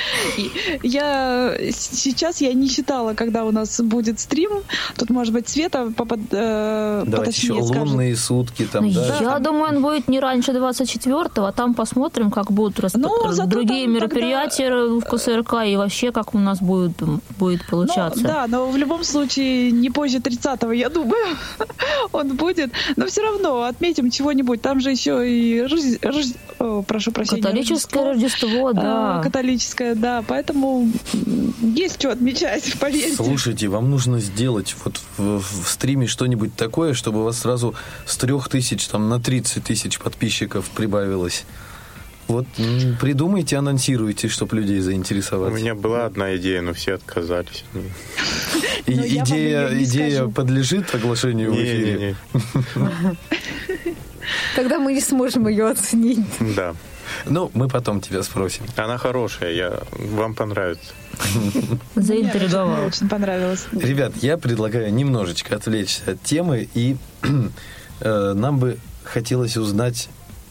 Я сейчас я не считала, когда у нас будет стрим. Тут, может быть, Света попад, э, Давайте еще скажет. лунные сутки там, Ну, да? Я думаю, он будет не раньше 24-го, а там посмотрим, как будут расп- Ну, другие там мероприятия в КСРК и вообще, как у нас будет, будет Ну, получаться. да, но в любом случае не позже 30-го, я думаю, [LAUGHS] он будет. Но все равно отметим чего-нибудь. Там же еще и Рожде- о, прошу прощения. Католическое Рождество, а, да. Католическое, да. Поэтому есть что отмечать, [LAUGHS] поверьте. Слушайте, вам нужно сделать вот в, в стриме что-нибудь такое, чтобы у вас сразу с трех тысяч там на 30 тысяч подписчиков прибавилось. Вот придумайте, анонсируйте, чтобы людей У заинтересовать. меня была одна идея, но все отказались. [LAUGHS] И- идея не идея подлежит оглашению в эфире? [LAUGHS] Тогда мы не сможем ее оценить. Да. Ну, мы потом тебя спросим. Она хорошая, я... вам понравится. [LAUGHS] Заинтриговал. очень понравилось. Ребят, я предлагаю немножечко отвлечься от темы, и [CLEARS THROAT] э, нам бы хотелось узнать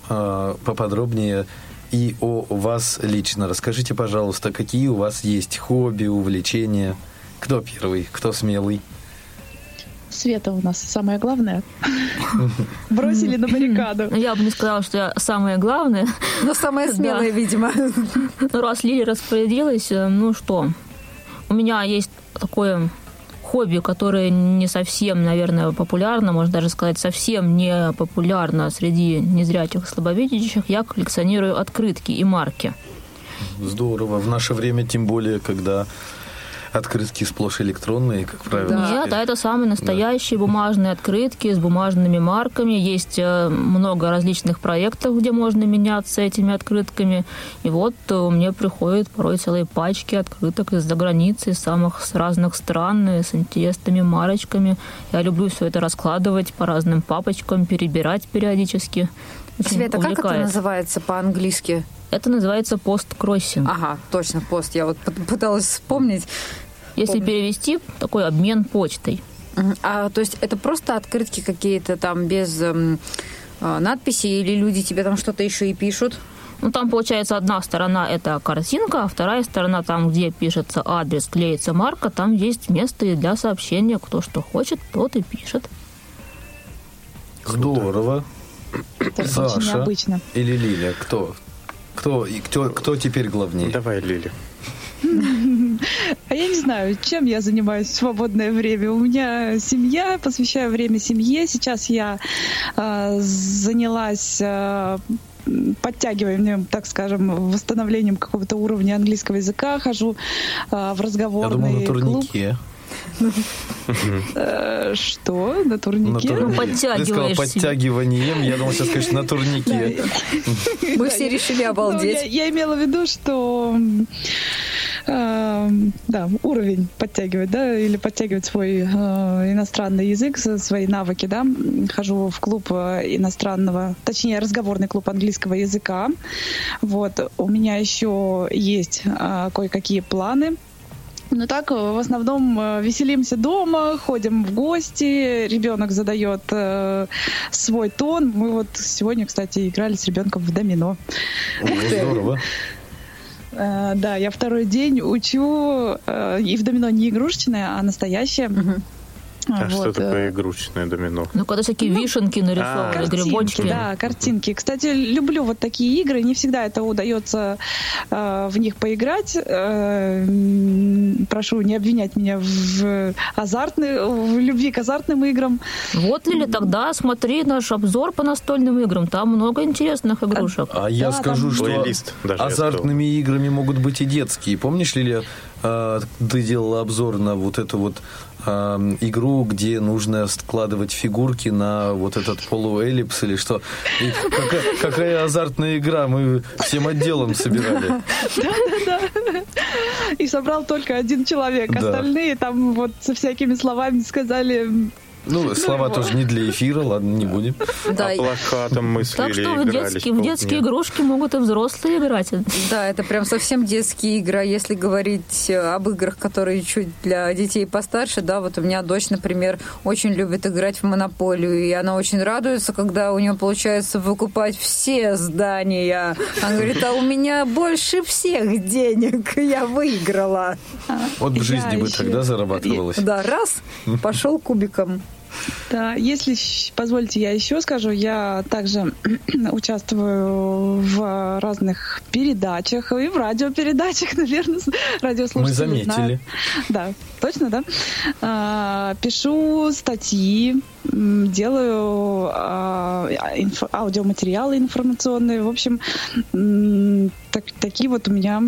э, поподробнее и о вас лично. Расскажите, пожалуйста, какие у вас есть хобби, увлечения? Кто первый, кто смелый? Света у нас самое главное. [LAUGHS] Бросили на баррикаду. Ну, Я бы не сказала, что я самое главное. Но самая смелая, видимо. Ну, раз Лили распорядилась, э, ну что, у меня есть такое хобби, которое не совсем, наверное, популярно, можно даже сказать, совсем не популярно среди незрячих и слабовидящих. Я коллекционирую открытки и марки. Здорово. В наше время, тем более, когда открытки сплошь электронные, как правило. Да. Нет, а это самые настоящие бумажные открытки с бумажными марками. Есть э, много различных проектов, где можно меняться этими открытками. И вот э, мне приходят порой целые пачки открыток из-за границы, из самых с разных стран, э, с интересными марочками. Я люблю все это раскладывать по разным папочкам, перебирать периодически. Очень Света, как это называется по-английски? Это называется посткроссинг. Ага, точно, пост. Я вот пыталась вспомнить. Если помню. перевести, такой обмен почтой. А, то есть это просто открытки какие-то там без а, надписей или люди тебе там что-то еще и пишут? Ну, там, получается, одна сторона – это картинка, а вторая сторона, там, где пишется адрес, клеится марка, там есть место и для сообщения. Кто что хочет, тот и пишет. Здорово. Это очень Саша необычно. или Лиля? Кто? Кто, и кто, кто теперь главнее? Давай, Лили. А я не знаю, чем я занимаюсь в свободное время. У меня семья, посвящаю время семье. Сейчас я э, занялась э, подтягиванием, так скажем, восстановлением какого-то уровня английского языка. Хожу э, в Я разговорный думал, на клуб. турнике. Э, что? На турнике? На турнике. Ты сказал подтягиваешь подтягиванием. Я думал, сейчас скажешь на турнике. Мы все решили [LAUGHS] Ну, обалдеть. я, имела в виду, что м, э, да, уровень подтягивать, да, или подтягивать свой э, иностранный язык, свои навыки, да. Хожу в клуб э, иностранного, точнее, разговорный клуб английского языка. Вот. У меня еще есть э, кое-какие планы. Ну так, э, в основном э, веселимся дома, ходим в гости, ребенок задает э, свой тон. Мы вот сегодня, кстати, играли с ребенком в домино. О, Здорово. Э, да, я второй день учу, э, и в домино не игрушечное, а настоящее. А что Вот, э, такое игрушечное домино? Ну, когда всякие вишенки нарисованы, Картинки, грибочки. да, картинки. Кстати, люблю вот такие игры. Не всегда это удается э, в них поиграть. Э, прошу не обвинять меня в азартной, в любви к азартным играм. Вот, Лили, тогда смотри наш обзор по настольным играм. Там много интересных игрушек. А я Да, скажу, там- что Плейлист даже я азартными играми могут быть и детские. Помнишь, Лилия, э, ты делала обзор на вот эту вот э, игру, где нужно складывать фигурки на вот этот полуэллипс или что? И какая, какая азартная игра, мы всем отделом собирали. И собрал только один человек. Да. Остальные там вот со всякими словами сказали Ну, слова тоже не для эфира, ладно, не будем. Да, А плакатом мыслили, Так что в детские, в детские игрушки могут и взрослые играть. Да, это прям совсем детские игры. А Если говорить э, об играх, которые чуть для детей постарше, да, вот у меня дочь, например, очень любит играть в монополию, и она очень радуется, когда у нее получается выкупать все здания. Она говорит, а у меня больше всех денег, [LAUGHS] я выиграла. Вот в Я жизни бы еще- тогда зарабатывалось. Да, раз, пошел кубиком. Да, если позволите, я еще скажу, я также [CLEARS THROAT] участвую в разных передачах и в радиопередачах, [LAUGHS] наверное, радиослушатели Мы заметили. знают. Да, точно, да? А, пишу статьи, делаю а, инфо- аудиоматериалы информационные, в общем, так- такие вот у меня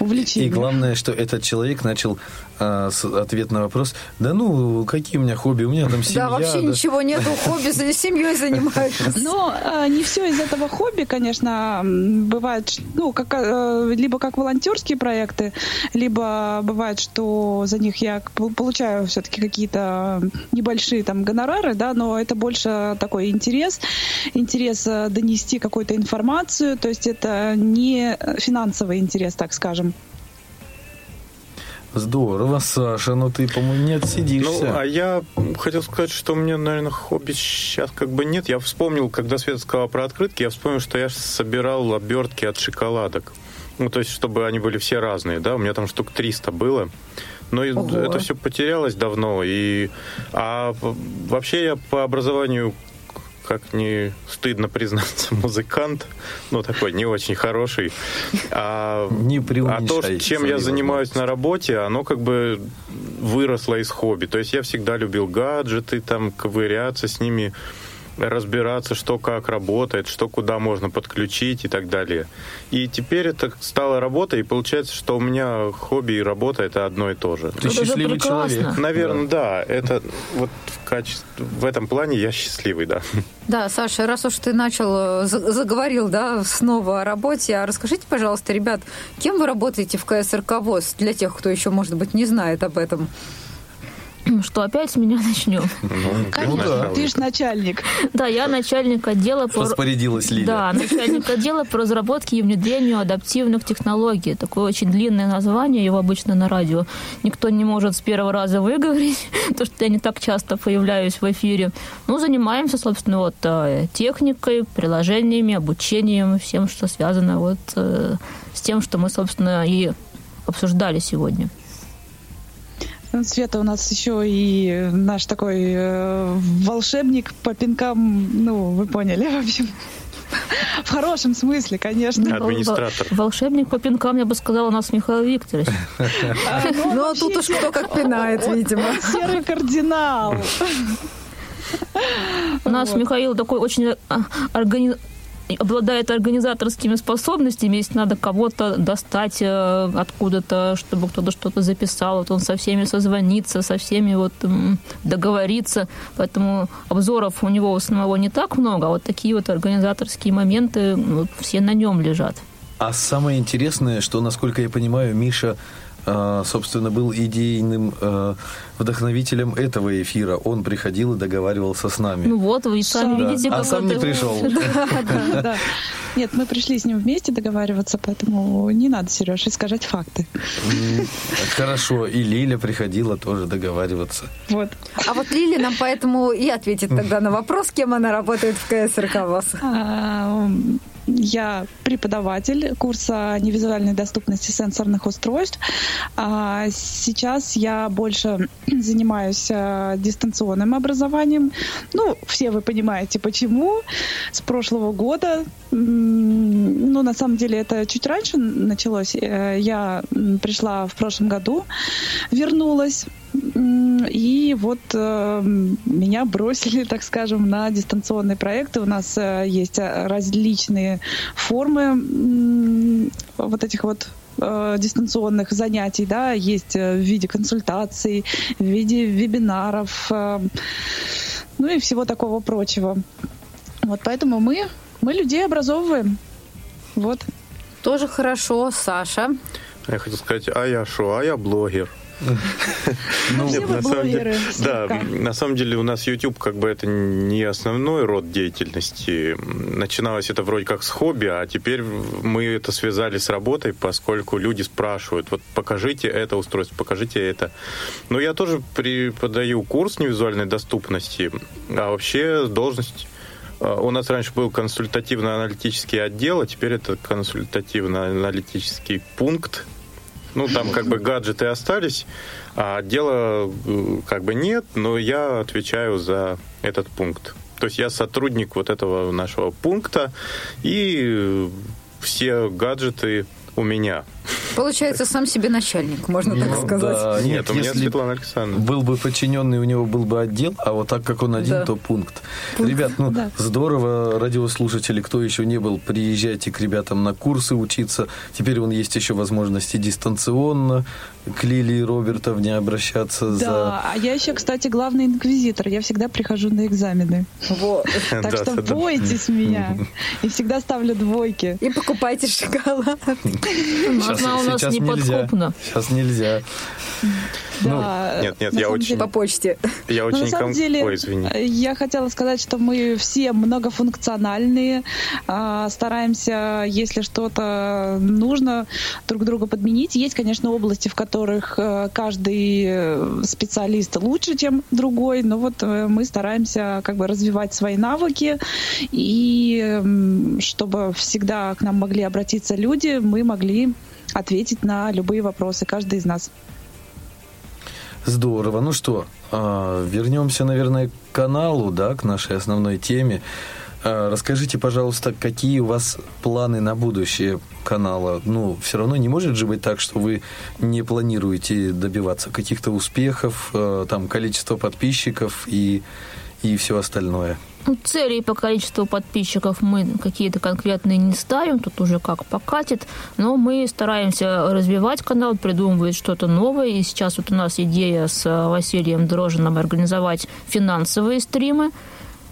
увлечения. И главное, что этот человек начал а, с- ответ на вопрос, да ну, какие у меня хобби, у меня там семья. Да, вообще да». ничего нету, хобби, за- [LAUGHS] семьей занимаюсь. Но э, не все из этого хобби, конечно, бывает, ну, как, э, либо как волонтерские проекты, либо бывает, что за них я получаю все-таки какие-то небольшие там гонорары, да, но это больше такой интерес, интерес донести какую-то информацию, то есть это не финансовый интерес, так скажем. Здорово, Саша, но ты, по-моему, не отсидишься. Ну, а я хотел сказать, что у меня, наверное, хобби сейчас как бы нет. Я вспомнил, когда Света сказала про открытки, я вспомнил, что я собирал обертки от шоколадок. Ну, то есть, чтобы они были все разные, да, у меня там штук 300 было. Но Ого. это все потерялось давно. И... А вообще я по образованию как не стыдно признаться, [LAUGHS] музыкант, ну, такой не очень хороший. А, Не а то, чем я занимаюсь на работе, оно как бы выросло из хобби. То есть я всегда любил гаджеты, там, ковыряться с ними, разбираться, что как работает, что куда можно подключить и так далее. И теперь это стало работой, и получается, что у меня хобби и работа это одно и то же. Ты Это же счастливый человек. Наверное, да. Это вот в качестве в этом плане я счастливый, да. Да, Саша, раз уж ты начал, э, за- заговорил, да, снова о работе, а расскажите, пожалуйста, ребят, кем вы работаете в КСРК ВОЗ, для тех, кто еще, может быть, не знает об этом? [CLEARS THROAT] Что опять с меня начнем? [LAUGHS] Конечно, да. ты же начальник. Да, я начальник отдела по... Распорядилась Лиля. Да, начальник отдела по разработке и внедрению адаптивных технологий. Такое очень длинное название, его обычно на радио никто не может с первого раза выговорить, [LAUGHS] потому что я не так часто появляюсь в эфире. Ну, занимаемся, собственно, вот э, техникой, приложениями, обучением, всем, что связано вот э, с тем, что мы, собственно, и обсуждали сегодня. Света у нас еще и наш такой э, волшебник по пинкам, ну, вы поняли, [LAUGHS] в общем. В хорошем смысле, конечно. Администратор. Вол- Волшебник по пинкам, я бы сказала, у нас Михаил Викторович. А, ну, [LAUGHS] Ну, а вообще тут уж кто как пинает, видимо. [LAUGHS] Серый кардинал. У нас. Михаил такой очень а, органи- обладает организаторскими способностями, если надо кого-то достать э, откуда-то, чтобы кто-то что-то записал, вот он со всеми созвонится, со всеми вот договорится, поэтому обзоров у него самого не так много, а вот такие вот организаторские моменты ну, вот все на нем лежат. А самое интересное, что, насколько я понимаю, Миша, собственно, был идейным э, вдохновителем этого эфира. Он приходил и договаривался с нами. Ну вот, вы сами Да. видите, а как сам не пришел. Нет, мы пришли с ним вместе договариваться, поэтому не надо, Сереж, искажать факты. Хорошо, и Лиля приходила тоже договариваться. Вот. А вот Лили нам поэтому и ответит тогда на вопрос, кем она работает в КСРК ВОЗ. Я преподаватель курса невизуальной доступности сенсорных устройств. А Сейчас я больше [CLEARS THROAT] занимаюсь а, дистанционным образованием. Ну, все вы понимаете, почему. С прошлого года, ну, на самом деле, это чуть раньше началось. Э, Я пришла в прошлом году, вернулась. И вот э, меня бросили, [LAUGHS] так скажем, на дистанционные проекты. У нас э, есть э, различные формы м, вот этих вот э, дистанционных занятий, да, есть э, в виде консультаций, в виде вебинаров, э, ну и всего такого прочего. Вот поэтому мы, мы людей образовываем. Вот. Тоже хорошо, Саша. Я хотел сказать, а я шо, а я блогер. [LAUGHS] Ну, на самом деле- да, на самом деле у нас YouTube как бы это не основной род деятельности. Начиналось это вроде как с хобби, а теперь мы это связали с работой, поскольку люди спрашивают, вот покажите это устройство, покажите это. Но я тоже преподаю курс невизуальной доступности, а вообще должность э, у нас раньше был консультативно-аналитический отдел, а теперь это консультативно-аналитический пункт. Ну, там как бы гаджеты остались, а отдела э, как бы нет, но я отвечаю за этот пункт. То есть я сотрудник вот этого нашего пункта, и все гаджеты у меня. Получается, сам себе начальник, можно так Ну, сказать. да, Нет, у меня если Светлана Александровна. был бы подчиненный, у него был бы отдел, а вот так как он один, Да. то пункт. Ребят, ну да. здорово, радиослушатели, кто еще не был, приезжайте к ребятам на курсы учиться. Теперь вон есть еще возможности дистанционно к Лилии Робертовне обращаться за... Да, а я еще, кстати, главный инквизитор. Я всегда прихожу на экзамены. Вот. Так [LAUGHS] Да, что да, да. бойтесь меня. [LAUGHS] И всегда ставлю двойки. И покупайте шоколад. Она у нас не подкупна. Сейчас нельзя. Да, Нет, нет, на я очень- деле- По почте. [LAUGHS] Я Ну, очень на самом ком- деле, Ой, извини. я хотела сказать, что мы все многофункциональные, а, стараемся, если что-то нужно, друг друга подменить. Есть, конечно, области, в которых э, каждый специалист лучше, чем другой, но вот э, мы стараемся как бы развивать свои навыки, и чтобы всегда к нам могли обратиться люди, мы могли ответить на любые вопросы, каждый из нас. Здорово. Ну что, а, вернемся, наверное, к каналу, да, к нашей основной теме. А, Расскажите, пожалуйста, какие у вас планы на будущее канала? Ну, все равно не может же быть так, что вы не планируете добиваться каких-то успехов, э, там, количества подписчиков и, и все остальное. Ну, Целей по количеству подписчиков мы какие-то конкретные не ставим, тут уже как покатит, но мы стараемся развивать канал, придумывать что-то новое, и сейчас вот у нас идея с э, Василием Дрожиным организовать финансовые стримы,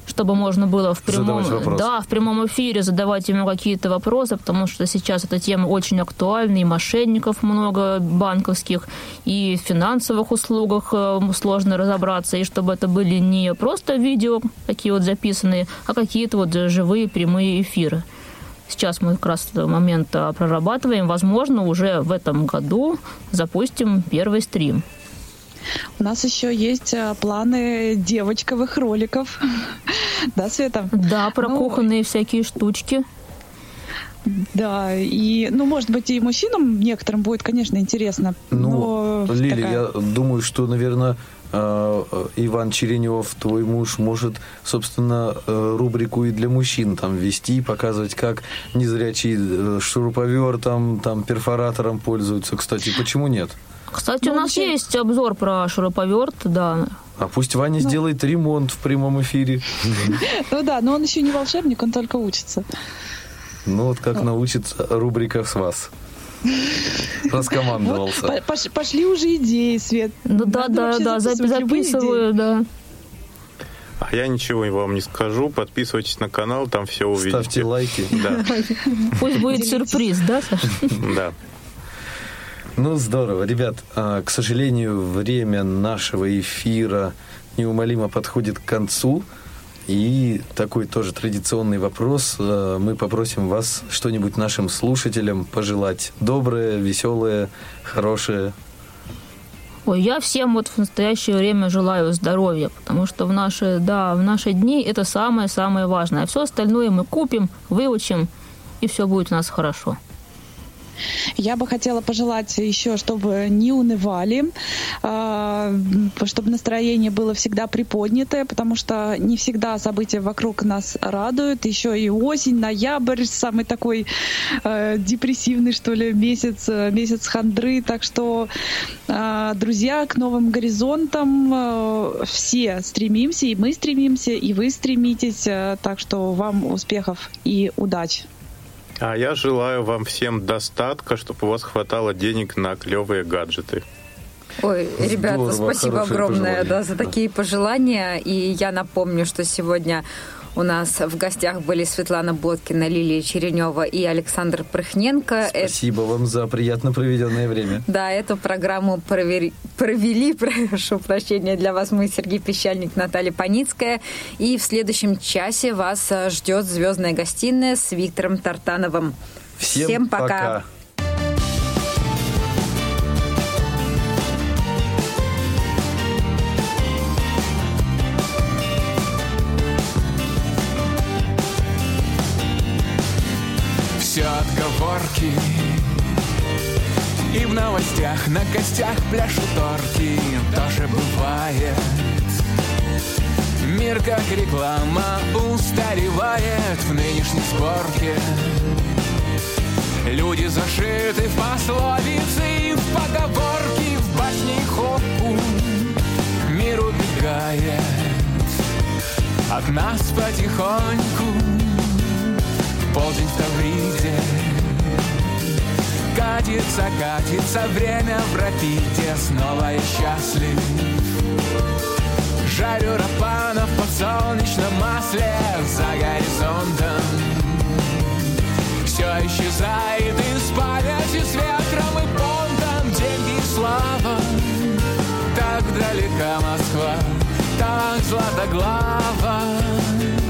чтобы можно было в прямом, да, в прямом эфире задавать ему какие-то вопросы, потому что сейчас эта тема очень актуальна, и мошенников много банковских, и в финансовых услугах э, сложно разобраться, и чтобы это были не просто видео, такие вот записанные, а какие-то вот живые прямые эфиры. Сейчас мы как раз этот момент прорабатываем. Возможно, уже в этом году запустим первый стрим. У нас еще есть э, планы девочковых роликов. [LAUGHS] Да, Света? Да, про Ну, кухонные всякие штучки. Да, и, ну, может быть, и мужчинам некоторым будет, конечно, интересно. Ну, но Лили, такая- я думаю, что, наверное, э, э, Иван Черенев, твой муж, может, собственно, э, рубрику и для мужчин там вести, показывать, как незрячий э, шуруповертом, там, перфоратором пользуются. Кстати, почему нет? Кстати, Ну, у нас вообще- есть обзор про шуруповерт, да. А пусть Ваня сделает ремонт в прямом эфире. [LAUGHS] Ну да, но он еще не волшебник, он только учится. Ну вот как научится рубрика с вас. Раскомандовался. По- пош- пошли уже идеи, Свет. Ну да, Надо да, да, записывать записываю, да. А я ничего вам не скажу. Подписывайтесь на канал, там все увидите. Ставьте лайки. Да, Пусть будет сюрприз, да, Саша? да. Ну, здорово. Ребят, а, к сожалению, время нашего эфира неумолимо подходит к концу. И такой тоже традиционный вопрос. А, Мы попросим вас что-нибудь нашим слушателям пожелать. Доброе, веселое, хорошее. Ой, я всем вот в настоящее время желаю здоровья, потому что в наши, да, в наши дни это самое-самое важное. А все остальное мы купим, выучим, и все будет у нас хорошо. Я бы хотела пожелать еще, чтобы не унывали, а, чтобы настроение было всегда приподнятое, потому что не всегда события вокруг нас радуют. Еще и осень, ноябрь, самый такой э, депрессивный, что ли, месяц, э, месяц хандры. Так что, друзья, к новым горизонтам все стремимся, и мы стремимся, и вы стремитесь. Так что вам успехов и удачи. А я желаю вам всем достатка, чтобы у вас хватало денег на клевые гаджеты. Ой, ребята, Здорово, спасибо огромное да, за такие пожелания. И я напомню, что сегодня У нас в гостях были Светлана Боткина, Лилия Черенева и Александр Прыхненко. Спасибо вам за приятно проведенное время. Да, эту программу провери... провели, [LAUGHS] прошу прощения, для вас мы, Сергей Пещальник, Наталья Паницкая. И в следующем часе вас ждет «Звездная гостиная» с Виктором Тартановым. Всем, Всем пока. пока. Новостях на костях пляшут торки Тоже бывает. Мир как реклама устаревает в нынешней сборке. Люди зашиты в пословицы, в поговорки, в басни и Мир убегает от нас потихоньку. Полдень в Тавриде Катится, катится время в рапиде Снова я счастлив. Жарю рапанов под солнечном масле За горизонтом. Все исчезает из памяти с ветром и понтом. Деньги и слава. Так далека Москва Так златоглава а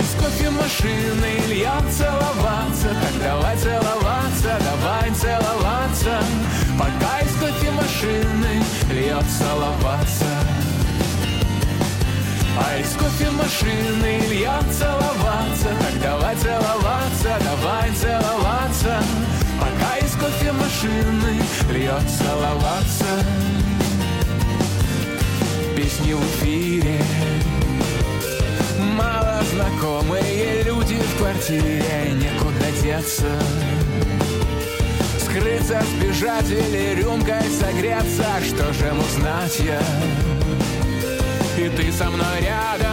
из кофемашины Илья целоваться. Так давай целоваться, давай целоваться. Пока из кофемашины льет целоваться. А из кофемашины льет целоваться. Так давай целоваться, давай целоваться. Пока из кофемашины льет целоваться. Песни в эфире знакомые люди в квартире Некуда деться Скрыться, сбежать или рюмкой согреться Что же ему знать я? И ты со мной рядом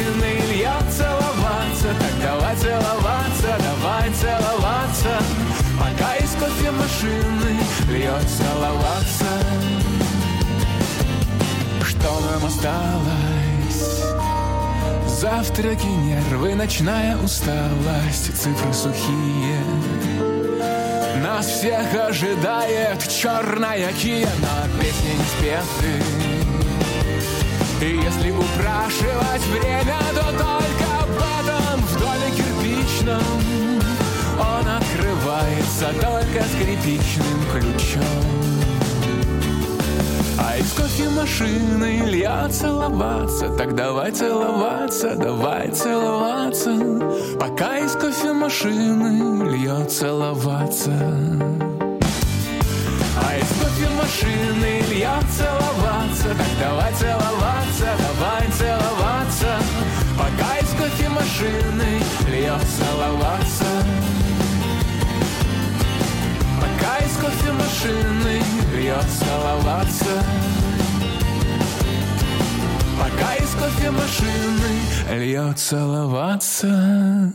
кофемашины льет целоваться Так давай целоваться, давай целоваться Пока из кофемашины льет целоваться Что нам осталось? Завтраки, нервы, ночная усталость, цифры сухие. Нас всех ожидает черная кия, но песни не спеты. Если упрашивать время, то только об этом в доме кирпичном. Он открывается только скрипичным ключом. А из кофемашины Илья целоваться Так давай целоваться, давай целоваться Пока из кофемашины льет целоваться а из кофемашины льет целоваться. Так давай целоваться, давай целоваться. Пока из кофемашины льет целоваться. Пока из кофемашины льет целоваться. Пока из кофемашины льет целоваться